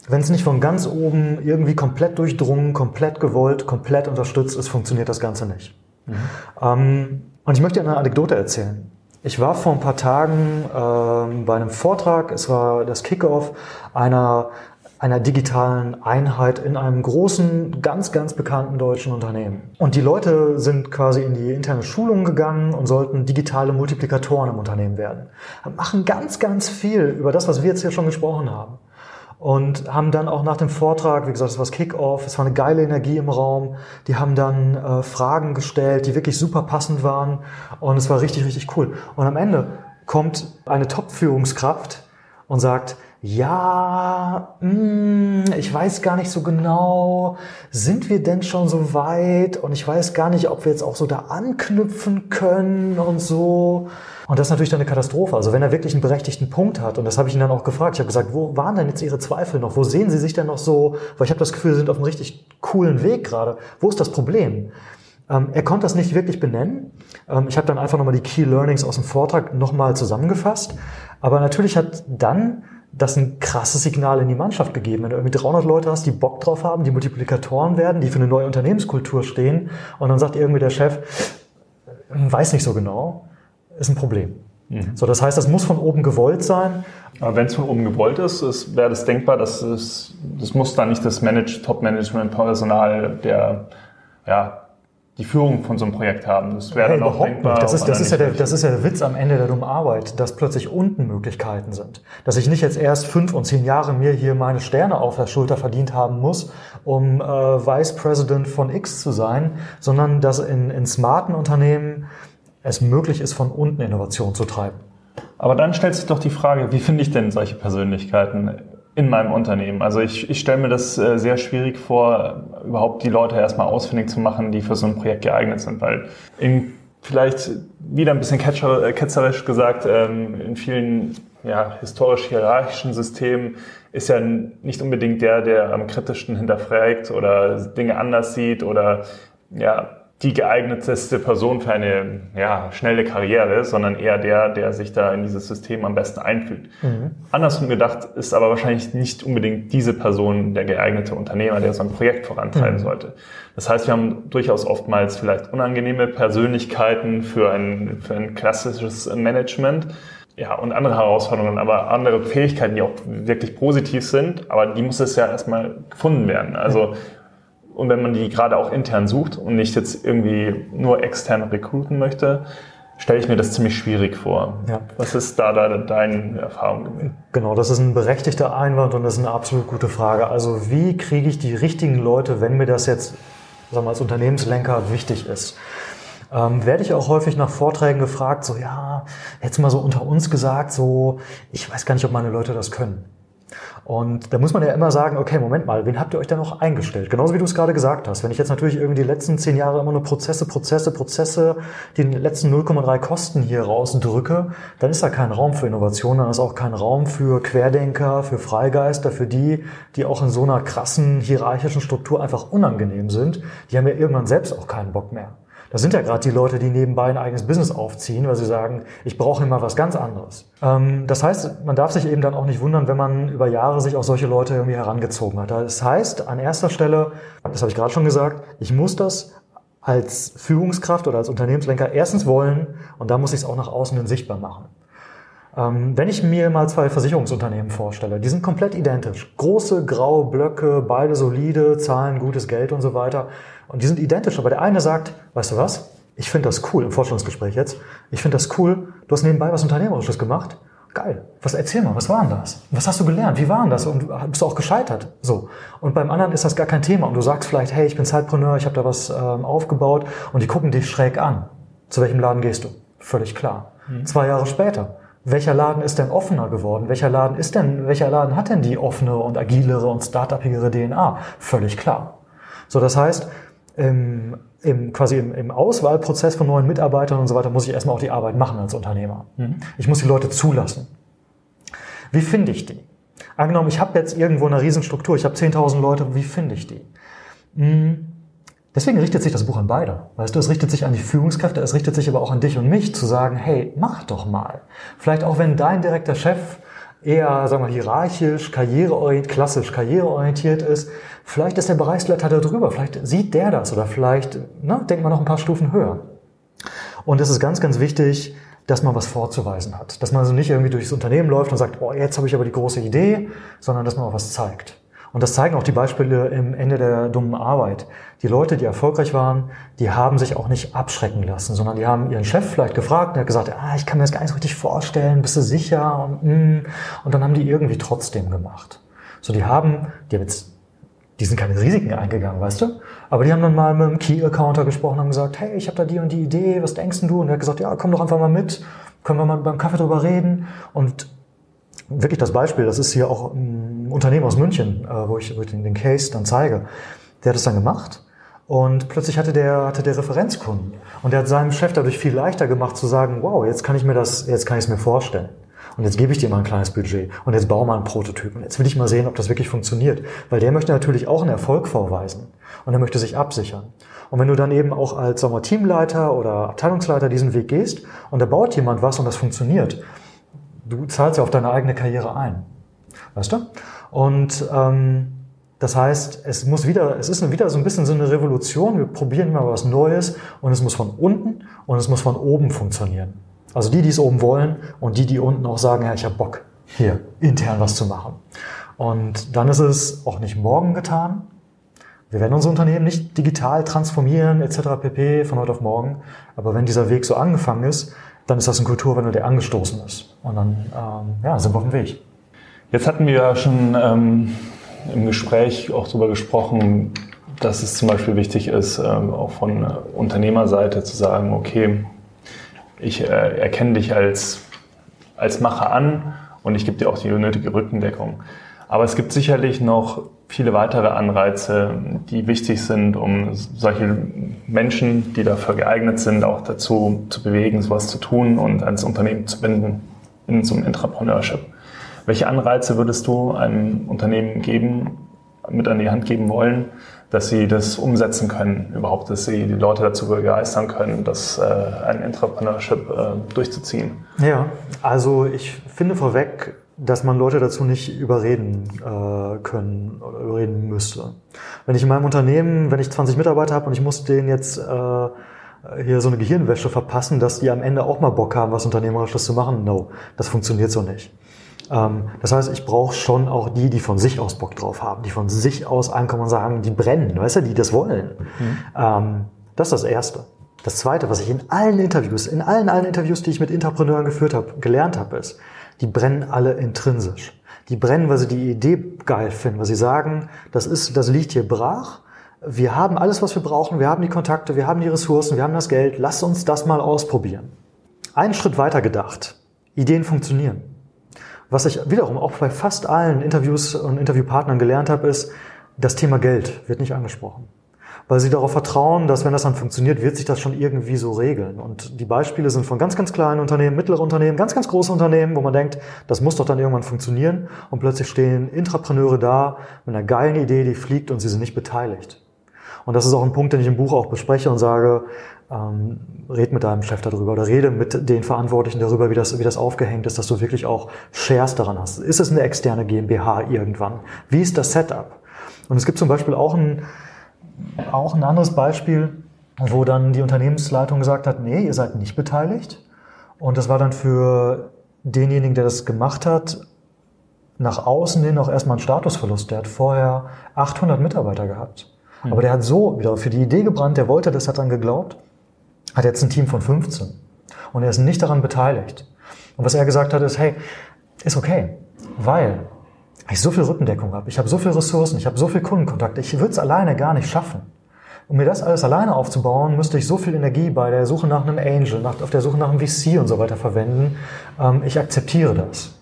Wenn es nicht von ganz oben irgendwie komplett durchdrungen, komplett gewollt, komplett unterstützt ist, funktioniert das Ganze nicht. Mhm. Ähm, und ich möchte eine Anekdote erzählen. Ich war vor ein paar Tagen ähm, bei einem Vortrag, es war das Kickoff einer, einer digitalen Einheit in einem großen, ganz, ganz bekannten deutschen Unternehmen. Und die Leute sind quasi in die interne Schulung gegangen und sollten digitale Multiplikatoren im Unternehmen werden. Machen ganz, ganz viel über das, was wir jetzt hier schon gesprochen haben und haben dann auch nach dem Vortrag, wie gesagt, es war Kick-Off, es war eine geile Energie im Raum, die haben dann äh, Fragen gestellt, die wirklich super passend waren und es war richtig, richtig cool. Und am Ende kommt eine Top-Führungskraft und sagt, ja, mh, hm, ich weiß gar nicht so genau, sind wir denn schon so weit? Und ich weiß gar nicht, ob wir jetzt auch so da anknüpfen können und so. Und das ist natürlich dann eine Katastrophe. Also wenn er wirklich einen berechtigten Punkt hat, und das habe ich ihn dann auch gefragt, ich habe gesagt, wo waren denn jetzt Ihre Zweifel noch? Wo sehen Sie sich denn noch so? Weil ich habe das Gefühl, Sie sind auf einem richtig coolen Weg gerade. Wo ist das Problem? Ähm, er konnte das nicht wirklich benennen. Ähm, ich habe dann einfach nochmal die Key Learnings aus dem Vortrag nochmal zusammengefasst. Aber natürlich hat dann das ein krasses Signal in die Mannschaft gegeben. Wenn du irgendwie 300 Leute hast, die Bock drauf haben, die Multiplikatoren werden, die für eine neue Unternehmenskultur stehen, und dann sagt irgendwie der Chef, weiß nicht so genau, ist ein Problem. Mhm. So, das heißt, das muss von oben gewollt sein. Aber wenn es von oben gewollt ist, ist wäre das denkbar, dass es, das muss dann nicht das Manage, Top-Management-Personal der, ja, die Führung von so einem Projekt haben. Das wäre hey, dann auch denkbar. Das ist, das, ist ja der, das ist ja der Witz am Ende der dummen Arbeit, dass plötzlich unten Möglichkeiten sind. Dass ich nicht jetzt erst fünf und zehn Jahre mir hier meine Sterne auf der Schulter verdient haben muss, um äh, Vice President von X zu sein, sondern dass in, in smarten Unternehmen es möglich ist, von unten Innovation zu treiben. Aber dann stellt sich doch die Frage, wie finde ich denn solche Persönlichkeiten in meinem Unternehmen? Also ich, ich stelle mir das äh, sehr schwierig vor, überhaupt die Leute erstmal ausfindig zu machen, die für so ein Projekt geeignet sind, weil in vielleicht wieder ein bisschen äh, ketzerisch gesagt, ähm, in vielen ja, historisch-hierarchischen Systemen ist ja nicht unbedingt der, der am kritischsten hinterfragt oder Dinge anders sieht oder ja, die geeigneteste Person für eine ja, schnelle Karriere, sondern eher der, der sich da in dieses System am besten einfügt. Mhm. Andersrum gedacht ist aber wahrscheinlich nicht unbedingt diese Person der geeignete Unternehmer, der so ein Projekt vorantreiben mhm. sollte. Das heißt, wir haben durchaus oftmals vielleicht unangenehme Persönlichkeiten für ein, für ein klassisches Management. Ja, und andere Herausforderungen, aber andere Fähigkeiten, die auch wirklich positiv sind, aber die muss es ja erstmal gefunden werden. Also und wenn man die gerade auch intern sucht und nicht jetzt irgendwie nur extern rekruten möchte, stelle ich mir das ziemlich schwierig vor. Ja. Was ist da, da deine Erfahrung? Genau, das ist ein berechtigter Einwand und das ist eine absolut gute Frage. Also wie kriege ich die richtigen Leute, wenn mir das jetzt sagen wir, als Unternehmenslenker wichtig ist? Ähm, werde ich auch häufig nach Vorträgen gefragt, so ja, jetzt mal so unter uns gesagt, so ich weiß gar nicht, ob meine Leute das können. Und da muss man ja immer sagen, okay, Moment mal, wen habt ihr euch da noch eingestellt? Genauso wie du es gerade gesagt hast. Wenn ich jetzt natürlich irgendwie die letzten zehn Jahre immer nur Prozesse, Prozesse, Prozesse, die letzten 0,3 Kosten hier rausdrücke, dann ist da kein Raum für Innovation, dann ist auch kein Raum für Querdenker, für Freigeister, für die, die auch in so einer krassen hierarchischen Struktur einfach unangenehm sind. Die haben ja irgendwann selbst auch keinen Bock mehr. Das sind ja gerade die Leute, die nebenbei ein eigenes Business aufziehen, weil sie sagen, ich brauche immer was ganz anderes. Ähm, das heißt, man darf sich eben dann auch nicht wundern, wenn man über Jahre sich auch solche Leute irgendwie herangezogen hat. Das heißt, an erster Stelle, das habe ich gerade schon gesagt, ich muss das als Führungskraft oder als Unternehmenslenker erstens wollen und dann muss ich es auch nach außen hin sichtbar machen. Ähm, wenn ich mir mal zwei Versicherungsunternehmen vorstelle, die sind komplett identisch. Große graue Blöcke, beide solide, zahlen gutes Geld und so weiter. Und die sind identisch, aber der eine sagt, weißt du was, ich finde das cool, im Vorstellungsgespräch jetzt, ich finde das cool, du hast nebenbei was Unternehmerisches gemacht. Geil. Was erzähl mal, was war denn das? Was hast du gelernt? Wie war denn das? Und bist du auch gescheitert? So. Und beim anderen ist das gar kein Thema. Und du sagst vielleicht, hey, ich bin Zeitpreneur, ich habe da was ähm, aufgebaut und die gucken dich schräg an. Zu welchem Laden gehst du? Völlig klar. Mhm. Zwei Jahre später. Welcher Laden ist denn offener geworden? Welcher Laden ist denn, welcher Laden hat denn die offene und agilere und startupigere DNA? Völlig klar. So, das heißt, im, im, quasi im, im Auswahlprozess von neuen Mitarbeitern und so weiter muss ich erstmal auch die Arbeit machen als Unternehmer. Mhm. Ich muss die Leute zulassen. Wie finde ich die? Angenommen, ich habe jetzt irgendwo eine Riesenstruktur, ich habe 10.000 Leute, wie finde ich die? Mhm. Deswegen richtet sich das Buch an beide. Weißt du, es richtet sich an die Führungskräfte, es richtet sich aber auch an dich und mich, zu sagen, hey, mach doch mal. Vielleicht auch wenn dein direkter Chef eher, sagen wir, hierarchisch, karriereorientiert, klassisch karriereorientiert ist, vielleicht ist der Bereichsleiter da drüber, vielleicht sieht der das oder vielleicht ne, denkt man noch ein paar Stufen höher. Und es ist ganz, ganz wichtig, dass man was vorzuweisen hat. Dass man also nicht irgendwie durchs Unternehmen läuft und sagt, oh, jetzt habe ich aber die große Idee, sondern dass man auch was zeigt. Und das zeigen auch die Beispiele im Ende der dummen Arbeit. Die Leute, die erfolgreich waren, die haben sich auch nicht abschrecken lassen, sondern die haben ihren Chef vielleicht gefragt und er hat gesagt, ah, ich kann mir das gar nicht so richtig vorstellen, bist du sicher? Und, mm. und dann haben die irgendwie trotzdem gemacht. So, die haben, die haben jetzt, die sind keine Risiken eingegangen, weißt du? Aber die haben dann mal mit dem Key-Accounter gesprochen und gesagt, hey, ich habe da die und die Idee, was denkst du? Und er hat gesagt, ja, komm doch einfach mal mit, können wir mal beim Kaffee drüber reden. Und wirklich das Beispiel, das ist hier auch ein Unternehmen aus München, äh, wo ich, den Case dann zeige. Der hat es dann gemacht und plötzlich hatte der, hatte der Referenzkunden. Und der hat seinem Chef dadurch viel leichter gemacht zu sagen, wow, jetzt kann ich mir das, jetzt kann ich es mir vorstellen. Und jetzt gebe ich dir mal ein kleines Budget und jetzt baue mal einen Prototypen. Jetzt will ich mal sehen, ob das wirklich funktioniert. Weil der möchte natürlich auch einen Erfolg vorweisen und er möchte sich absichern. Und wenn du dann eben auch als sagen wir, Teamleiter oder Abteilungsleiter diesen Weg gehst und da baut jemand was und das funktioniert, du zahlst ja auf deine eigene Karriere ein. Weißt du? Und ähm, das heißt, es muss wieder, es ist wieder so ein bisschen so eine Revolution. Wir probieren immer was Neues und es muss von unten und es muss von oben funktionieren. Also die, die es oben wollen und die, die unten auch sagen, ja, ich habe Bock, hier intern was zu machen. Und dann ist es auch nicht morgen getan. Wir werden unser Unternehmen nicht digital transformieren etc. pp. von heute auf morgen. Aber wenn dieser Weg so angefangen ist, dann ist das ein Kulturwandel, der angestoßen ist. Und dann ähm, ja, sind wir auf dem Weg. Jetzt hatten wir ja schon ähm, im Gespräch auch darüber gesprochen, dass es zum Beispiel wichtig ist, ähm, auch von Unternehmerseite zu sagen, okay, ich äh, erkenne dich als, als Macher an und ich gebe dir auch die nötige Rückendeckung. Aber es gibt sicherlich noch viele weitere Anreize, die wichtig sind, um solche Menschen, die dafür geeignet sind, auch dazu zu bewegen, sowas zu tun und ans Unternehmen zu binden in so einem Entrepreneurship. Welche Anreize würdest du einem Unternehmen geben, mit an die Hand geben wollen, dass sie das umsetzen können, überhaupt, dass sie die Leute dazu begeistern können, das äh, ein Entrepreneurship äh, durchzuziehen? Ja, also ich finde vorweg, dass man Leute dazu nicht überreden äh, können oder überreden müsste. Wenn ich in meinem Unternehmen, wenn ich 20 Mitarbeiter habe und ich muss denen jetzt äh, hier so eine Gehirnwäsche verpassen, dass die am Ende auch mal Bock haben, was Unternehmerisches zu machen, no, das funktioniert so nicht. Ähm, das heißt, ich brauche schon auch die, die von sich aus Bock drauf haben, die von sich aus ankommen und sagen, die brennen, weißt du, die das wollen. Mhm. Ähm, das ist das Erste. Das Zweite, was ich in allen Interviews, in allen, allen Interviews, die ich mit Entrepreneuren geführt habe, gelernt habe, ist, die brennen alle intrinsisch. Die brennen, weil sie die Idee geil finden, weil sie sagen, das ist, das liegt hier brach. Wir haben alles, was wir brauchen. Wir haben die Kontakte, wir haben die Ressourcen, wir haben das Geld. Lass uns das mal ausprobieren. Einen Schritt weiter gedacht. Ideen funktionieren. Was ich wiederum auch bei fast allen Interviews und Interviewpartnern gelernt habe, ist, das Thema Geld wird nicht angesprochen weil sie darauf vertrauen, dass wenn das dann funktioniert, wird sich das schon irgendwie so regeln. Und die Beispiele sind von ganz, ganz kleinen Unternehmen, mittlere Unternehmen, ganz, ganz große Unternehmen, wo man denkt, das muss doch dann irgendwann funktionieren. Und plötzlich stehen Intrapreneure da mit einer geilen Idee, die fliegt und sie sind nicht beteiligt. Und das ist auch ein Punkt, den ich im Buch auch bespreche und sage, ähm, red mit deinem Chef darüber oder rede mit den Verantwortlichen darüber, wie das, wie das aufgehängt ist, dass du wirklich auch Shares daran hast. Ist es eine externe GmbH irgendwann? Wie ist das Setup? Und es gibt zum Beispiel auch ein, auch ein anderes Beispiel, wo dann die Unternehmensleitung gesagt hat, nee, ihr seid nicht beteiligt. Und das war dann für denjenigen, der das gemacht hat, nach außen hin auch erstmal ein Statusverlust. Der hat vorher 800 Mitarbeiter gehabt. Mhm. Aber der hat so wieder für die Idee gebrannt, der wollte das, hat dann geglaubt, hat jetzt ein Team von 15. Und er ist nicht daran beteiligt. Und was er gesagt hat, ist, hey, ist okay, weil ich so viel Rückendeckung habe, ich habe so viele Ressourcen, ich habe so viel Kundenkontakt, ich würde es alleine gar nicht schaffen. Um mir das alles alleine aufzubauen, müsste ich so viel Energie bei der Suche nach einem Angel, nach, auf der Suche nach einem VC und so weiter verwenden. Ähm, ich akzeptiere das.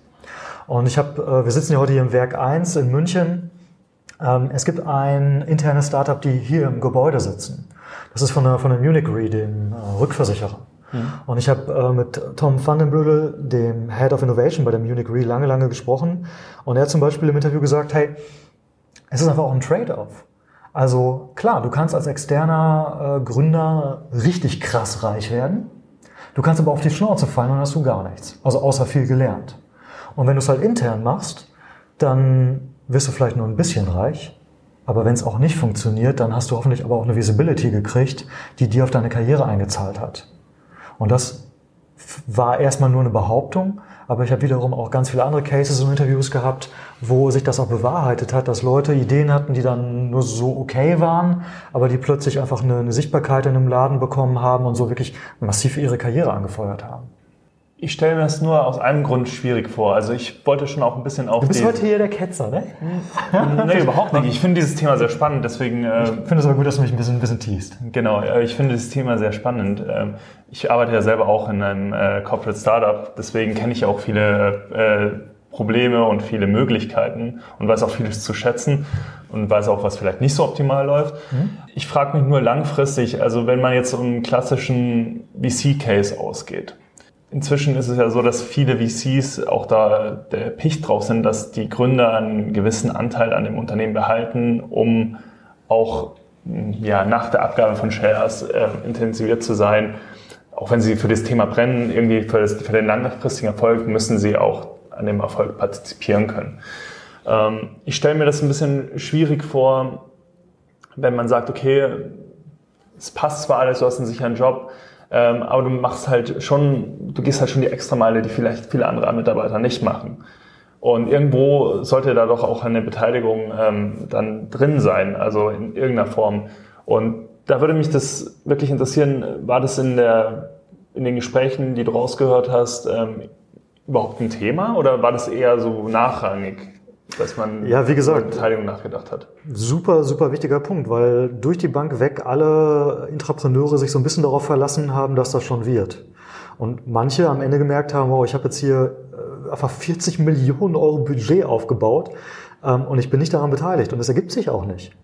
Und ich habe, äh, wir sitzen ja heute hier im Werk 1 in München. Ähm, es gibt ein internes Startup, die hier im Gebäude sitzen. Das ist von der, von der Munich Re, dem äh, Rückversicherer. Mhm. Und ich habe äh, mit Tom Vandenbrügel, dem Head of Innovation bei der Munich Re, lange, lange gesprochen. Und er hat zum Beispiel im Interview gesagt, hey, es ist einfach auch ein Trade-off. Also klar, du kannst als externer äh, Gründer richtig krass reich werden. Du kannst aber auf die Schnauze fallen und hast du gar nichts. Also außer viel gelernt. Und wenn du es halt intern machst, dann wirst du vielleicht nur ein bisschen reich. Aber wenn es auch nicht funktioniert, dann hast du hoffentlich aber auch eine Visibility gekriegt, die dir auf deine Karriere eingezahlt hat. Und das war erstmal nur eine Behauptung, aber ich habe wiederum auch ganz viele andere Cases und Interviews gehabt, wo sich das auch bewahrheitet hat, dass Leute Ideen hatten, die dann nur so okay waren, aber die plötzlich einfach eine, eine Sichtbarkeit in einem Laden bekommen haben und so wirklich massiv ihre Karriere angefeuert haben. Ich stelle mir das nur aus einem Grund schwierig vor. Also ich wollte schon auch ein bisschen auf Du bist heute hier der Ketzer, ne? nee, überhaupt nicht. Ich finde dieses Thema sehr spannend, deswegen... Äh, ich finde es aber gut, dass du mich ein bisschen, ein bisschen teast. Genau, ich finde dieses Thema sehr spannend. Ähm, ich arbeite ja selber auch in einem äh, Corporate Startup, deswegen kenne ich auch viele äh, Probleme und viele Möglichkeiten und weiß auch vieles zu schätzen und weiß auch, was vielleicht nicht so optimal läuft. Mhm. Ich frage mich nur langfristig, also wenn man jetzt so einen klassischen VC-Case ausgeht, Inzwischen ist es ja so, dass viele VCs auch da der Picht drauf sind, dass die Gründer einen gewissen Anteil an dem Unternehmen behalten, um auch ja, nach der Abgabe von Shares äh, intensiviert zu sein. Auch wenn sie für das Thema brennen, irgendwie für, das, für den langfristigen Erfolg müssen sie auch an dem Erfolg partizipieren können. Ähm, ich stelle mir das ein bisschen schwierig vor, wenn man sagt, okay, es passt zwar alles, du hast einen sicheren Job, ähm, aber du machst halt schon, du gehst halt schon die Extrameile, die vielleicht viele andere Mitarbeiter nicht machen. Und irgendwo sollte da doch auch eine Beteiligung ähm, dann drin sein, also in irgendeiner Form. Und da würde mich das wirklich interessieren, war das in, der, in den Gesprächen, die du rausgehört hast, ähm, überhaupt ein Thema oder war das eher so nachrangig? Dass man ja, wie gesagt, Beteiligung nachgedacht hat. Super, super wichtiger Punkt, weil durch die Bank weg alle Intrapreneure sich so ein bisschen darauf verlassen haben, dass das schon wird. Und manche am Ende gemerkt haben, wow, ich habe jetzt hier äh, einfach 40 Millionen Euro Budget aufgebaut ähm, und ich bin nicht daran beteiligt und es ergibt sich auch nicht.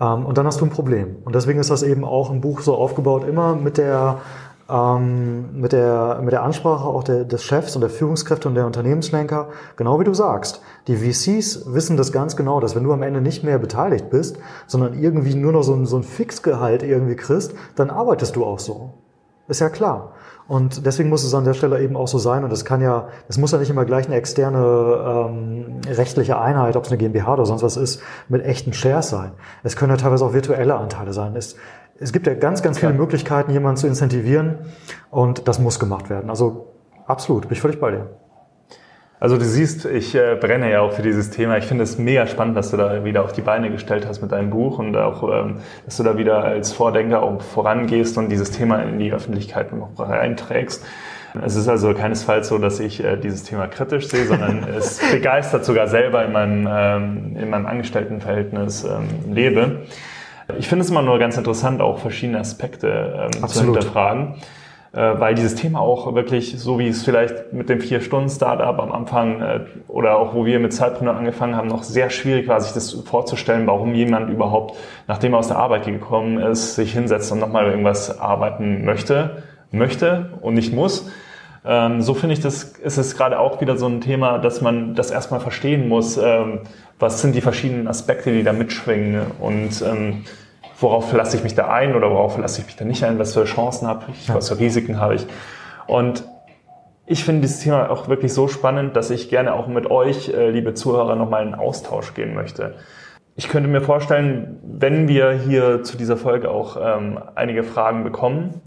Ähm, und dann hast du ein Problem. Und deswegen ist das eben auch ein Buch so aufgebaut, immer mit der ähm, mit, der, mit der Ansprache auch der, des Chefs und der Führungskräfte und der Unternehmenslenker, genau wie du sagst. Die VCs wissen das ganz genau, dass wenn du am Ende nicht mehr beteiligt bist, sondern irgendwie nur noch so ein, so ein Fixgehalt irgendwie kriegst, dann arbeitest du auch so. Ist ja klar. Und deswegen muss es an der Stelle eben auch so sein. Und das kann ja, es muss ja nicht immer gleich eine externe ähm, rechtliche Einheit, ob es eine GmbH oder sonst was ist, mit echten Shares sein. Es können ja teilweise auch virtuelle Anteile sein. Es, es gibt ja ganz, ganz viele Möglichkeiten, jemanden zu incentivieren und das muss gemacht werden. Also absolut, bin ich völlig bei dir. Also du siehst, ich äh, brenne ja auch für dieses Thema. Ich finde es mega spannend, dass du da wieder auf die Beine gestellt hast mit deinem Buch und auch, ähm, dass du da wieder als Vordenker auch vorangehst und dieses Thema in die Öffentlichkeit noch reinträgst. Es ist also keinesfalls so, dass ich äh, dieses Thema kritisch sehe, sondern es begeistert sogar selber in meinem, ähm, in meinem Angestelltenverhältnis ähm, lebe. Ich finde es immer nur ganz interessant, auch verschiedene Aspekte ähm, zu hinterfragen. Äh, weil dieses Thema auch wirklich, so wie es vielleicht mit dem Vier-Stunden-Startup am Anfang äh, oder auch wo wir mit Zeitpreneur angefangen haben, noch sehr schwierig war, sich das vorzustellen, warum jemand überhaupt, nachdem er aus der Arbeit gekommen ist, sich hinsetzt und nochmal irgendwas arbeiten möchte, möchte und nicht muss. Ähm, so finde ich, das ist es gerade auch wieder so ein Thema, dass man das erstmal verstehen muss, ähm, was sind die verschiedenen Aspekte, die da mitschwingen und ähm, worauf lasse ich mich da ein oder worauf lasse ich mich da nicht ein, was für Chancen habe ich, was für Risiken habe ich. Und ich finde dieses Thema auch wirklich so spannend, dass ich gerne auch mit euch, äh, liebe Zuhörer, nochmal in Austausch gehen möchte. Ich könnte mir vorstellen, wenn wir hier zu dieser Folge auch ähm, einige Fragen bekommen,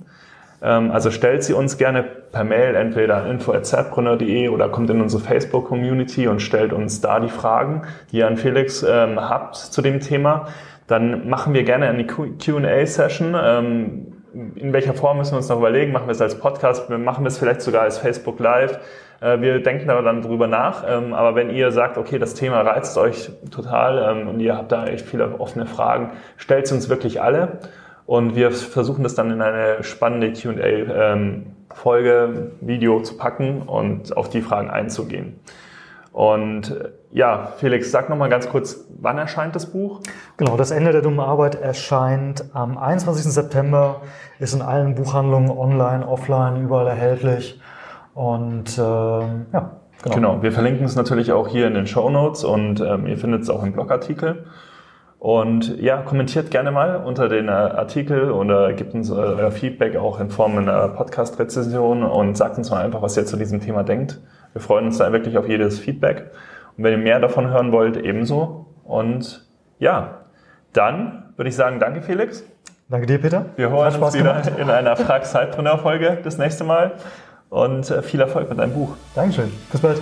also stellt sie uns gerne per Mail entweder an info.zbrunner.de oder kommt in unsere Facebook-Community und stellt uns da die Fragen, die ihr an Felix ähm, habt zu dem Thema dann machen wir gerne eine QA-Session. Ähm, in welcher Form müssen wir uns noch überlegen? Machen wir es als Podcast? Machen wir es vielleicht sogar als Facebook Live? Äh, wir denken aber dann drüber nach. Ähm, aber wenn ihr sagt, okay, das Thema reizt euch total ähm, und ihr habt da echt viele offene Fragen, stellt sie uns wirklich alle. Und wir versuchen das dann in eine spannende QA-Folge, Video zu packen und auf die Fragen einzugehen. Und äh, ja, Felix, sag nochmal ganz kurz, wann erscheint das Buch? Genau, das Ende der dummen Arbeit erscheint am 21. September, ist in allen Buchhandlungen online, offline, überall erhältlich. Und äh, ja, genau. Genau, wir verlinken es natürlich auch hier in den Show Notes und ähm, ihr findet es auch im Blogartikel. Und ja, kommentiert gerne mal unter den äh, Artikel oder gebt uns äh, euer Feedback auch in Form einer Podcast-Rezession und sagt uns mal einfach, was ihr zu diesem Thema denkt. Wir freuen uns da wirklich auf jedes Feedback. Und wenn ihr mehr davon hören wollt, ebenso. Und ja, dann würde ich sagen, danke Felix. Danke dir, Peter. Wir hören uns wieder gemacht. in einer Frag Zeitpreneur-Folge das nächste Mal. Und äh, viel Erfolg mit deinem Buch. Dankeschön. Bis bald.